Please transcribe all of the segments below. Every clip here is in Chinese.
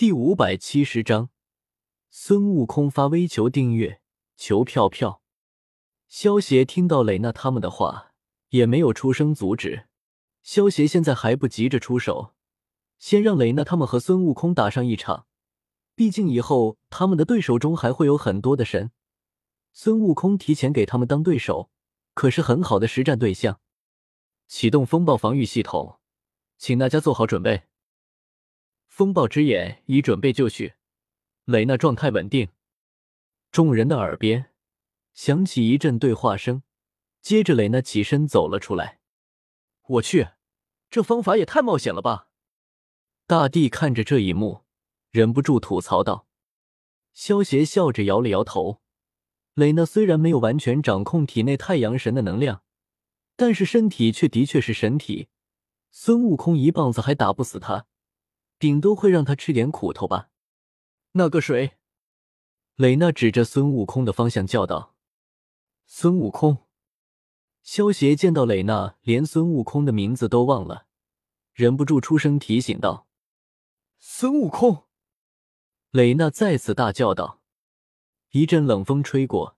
第五百七十章，孙悟空发微求订阅求票票。萧协听到蕾娜他们的话，也没有出声阻止。萧协现在还不急着出手，先让蕾娜他们和孙悟空打上一场。毕竟以后他们的对手中还会有很多的神，孙悟空提前给他们当对手，可是很好的实战对象。启动风暴防御系统，请大家做好准备。风暴之眼已准备就绪，蕾娜状态稳定。众人的耳边响起一阵对话声，接着蕾娜起身走了出来。我去，这方法也太冒险了吧！大帝看着这一幕，忍不住吐槽道。萧协笑着摇了摇头。蕾娜虽然没有完全掌控体内太阳神的能量。但是身体却的确是神体，孙悟空一棒子还打不死他，顶多会让他吃点苦头吧。那个谁？蕾娜指着孙悟空的方向叫道：“孙悟空！”萧协见到蕾娜连孙悟空的名字都忘了，忍不住出声提醒道：“孙悟空！”蕾娜再次大叫道：“一阵冷风吹过，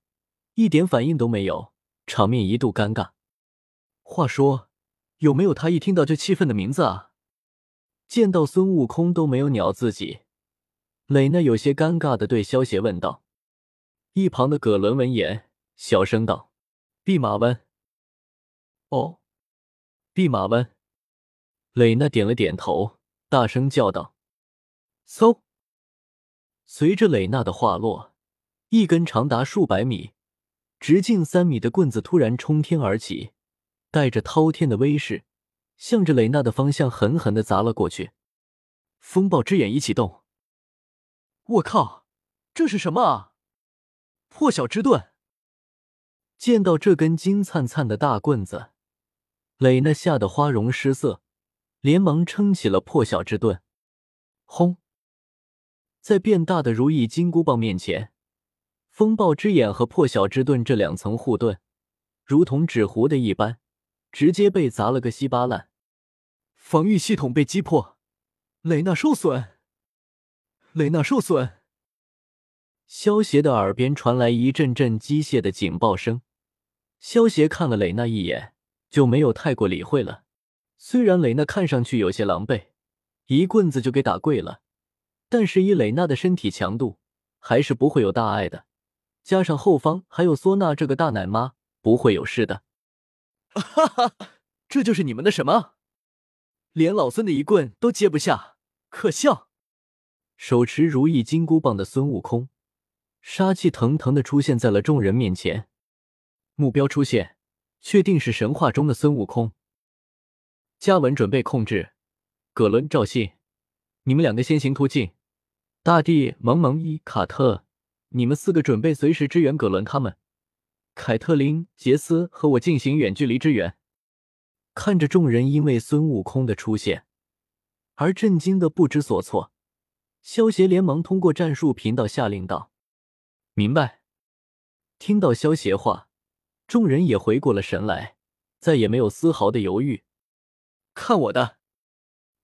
一点反应都没有，场面一度尴尬。”话说，有没有他一听到就气愤的名字啊？见到孙悟空都没有鸟自己，蕾娜有些尴尬的对萧协问道。一旁的葛伦闻言，小声道：“弼马温。”哦，弼马温。蕾娜点了点头，大声叫道：“嗖！”随着蕾娜的话落，一根长达数百米、直径三米的棍子突然冲天而起。带着滔天的威势，向着蕾娜的方向狠狠的砸了过去。风暴之眼一启动。我靠，这是什么啊？破晓之盾！见到这根金灿灿的大棍子，蕾娜吓得花容失色，连忙撑起了破晓之盾。轰！在变大的如意金箍棒面前，风暴之眼和破晓之盾这两层护盾，如同纸糊的一般。直接被砸了个稀巴烂，防御系统被击破，雷娜受损，雷娜受损。萧协的耳边传来一阵阵机械的警报声。萧协看了雷娜一眼，就没有太过理会了。虽然雷娜看上去有些狼狈，一棍子就给打跪了，但是以雷娜的身体强度，还是不会有大碍的。加上后方还有唢呐这个大奶妈，不会有事的。哈哈，这就是你们的什么？连老孙的一棍都接不下，可笑！手持如意金箍棒的孙悟空，杀气腾腾的出现在了众人面前。目标出现，确定是神话中的孙悟空。嘉文准备控制，葛伦、赵信，你们两个先行突进。大地、萌萌、伊卡特，你们四个准备随时支援葛伦他们。凯特琳、杰斯和我进行远距离支援。看着众人因为孙悟空的出现而震惊的不知所措，萧协连忙通过战术频道下令道：“明白。”听到萧协话，众人也回过了神来，再也没有丝毫的犹豫。看我的！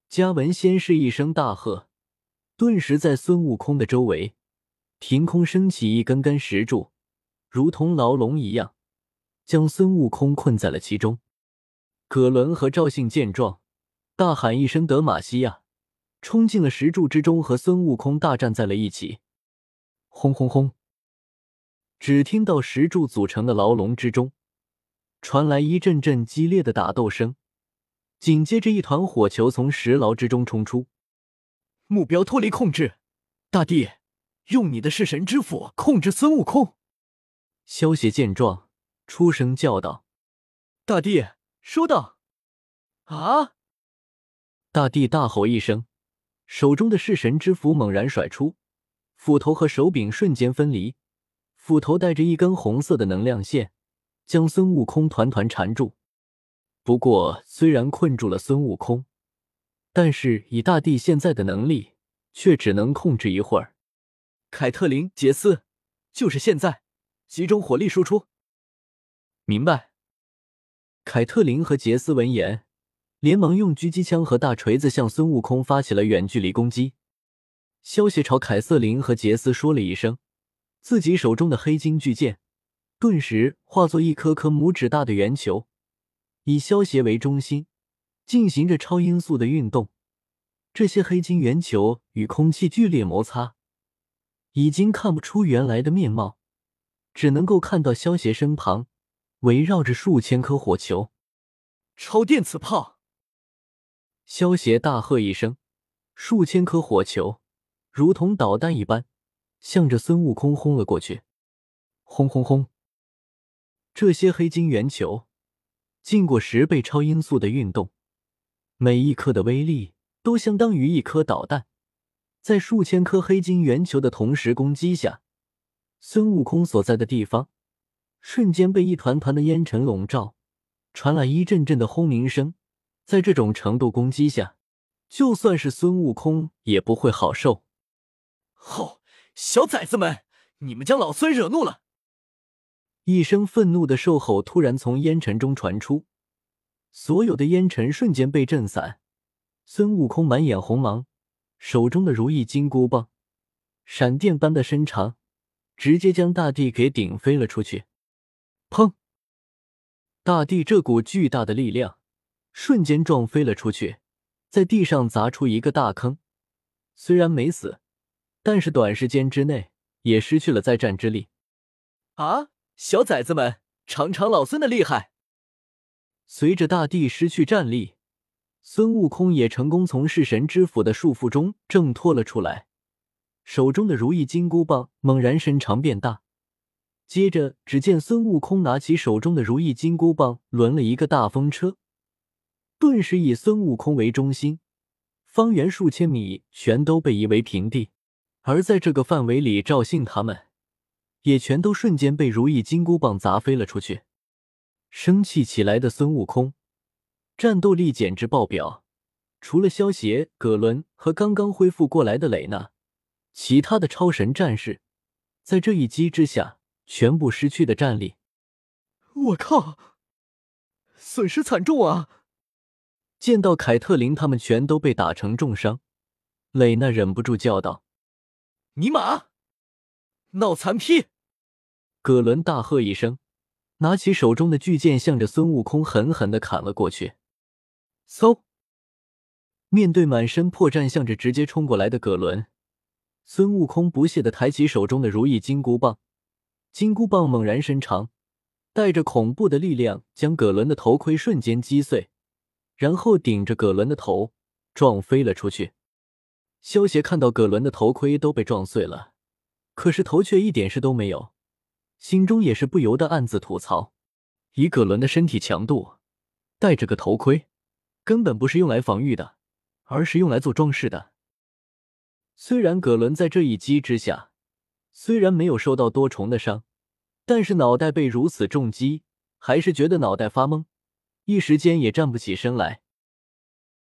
嘉文先是一声大喝，顿时在孙悟空的周围凭空升起一根根石柱。如同牢笼一样，将孙悟空困在了其中。葛伦和赵信见状，大喊一声“德玛西亚”，冲进了石柱之中，和孙悟空大战在了一起。轰轰轰！只听到石柱组成的牢笼之中传来一阵阵激烈的打斗声，紧接着一团火球从石牢之中冲出，目标脱离控制。大帝，用你的弑神之斧控制孙悟空。萧协见状，出声叫道：“大帝，收到！”啊！大帝大吼一声，手中的弑神之斧猛然甩出，斧头和手柄瞬间分离，斧头带着一根红色的能量线，将孙悟空团团缠住。不过，虽然困住了孙悟空，但是以大帝现在的能力，却只能控制一会儿。凯特琳、杰斯，就是现在！集中火力输出。明白。凯特琳和杰斯闻言，连忙用狙击枪和大锤子向孙悟空发起了远距离攻击。萧协朝凯瑟琳和杰斯说了一声，自己手中的黑金巨剑顿时化作一颗颗拇指大的圆球，以萧协为中心，进行着超音速的运动。这些黑金圆球与空气剧烈摩擦，已经看不出原来的面貌，只能够看到萧协身旁围绕着数千颗火球。超电磁炮！萧协大喝一声，数千颗火球如同导弹一般，向着孙悟空轰了过去。轰轰轰！这些黑金圆球经过十倍超音速的运动，每一颗的威力。都相当于一颗导弹，在数千颗黑金圆球的同时攻击下，孙悟空所在的地方瞬间被一团团的烟尘笼罩，传来一阵阵的轰鸣声。在这种程度攻击下，就算是孙悟空也不会好受。吼！小崽子们，你们将老孙惹怒了！一声愤怒的兽吼突然从烟尘中传出，所有的烟尘瞬间被震散。孙悟空满眼红芒，手中的如意金箍棒闪电般的伸长，直接将大地给顶飞了出去。砰！大地这股巨大的力量瞬间撞飞了出去，在地上砸出一个大坑。虽然没死，但是短时间之内也失去了再战之力。啊！小崽子们，尝尝老孙的厉害！随着大地失去战力。孙悟空也成功从弑神之斧的束缚中挣脱了出来，手中的如意金箍棒猛然伸长变大。接着，只见孙悟空拿起手中的如意金箍棒，抡了一个大风车，顿时以孙悟空为中心，方圆数千米全都被夷为平地。而在这个范围里，赵信他们也全都瞬间被如意金箍棒砸飞了出去。生气起来的孙悟空。战斗力简直爆表，除了萧协、葛伦和刚刚恢复过来的蕾娜，其他的超神战士在这一击之下全部失去的战力。我靠，损失惨重啊！见到凯特琳他们全都被打成重伤，蕾娜忍不住叫道：“尼玛，脑残批！”葛伦大喝一声，拿起手中的巨剑，向着孙悟空狠狠的砍了过去。嗖！面对满身破绽、向着直接冲过来的葛伦，孙悟空不屑的抬起手中的如意金箍棒，金箍棒猛然伸长，带着恐怖的力量将葛伦的头盔瞬间击碎，然后顶着葛伦的头撞飞了出去。萧协看到葛伦的头盔都被撞碎了，可是头却一点事都没有，心中也是不由得暗自吐槽：以葛伦的身体强度，戴着个头盔。根本不是用来防御的，而是用来做装饰的。虽然葛伦在这一击之下，虽然没有受到多重的伤，但是脑袋被如此重击，还是觉得脑袋发懵，一时间也站不起身来。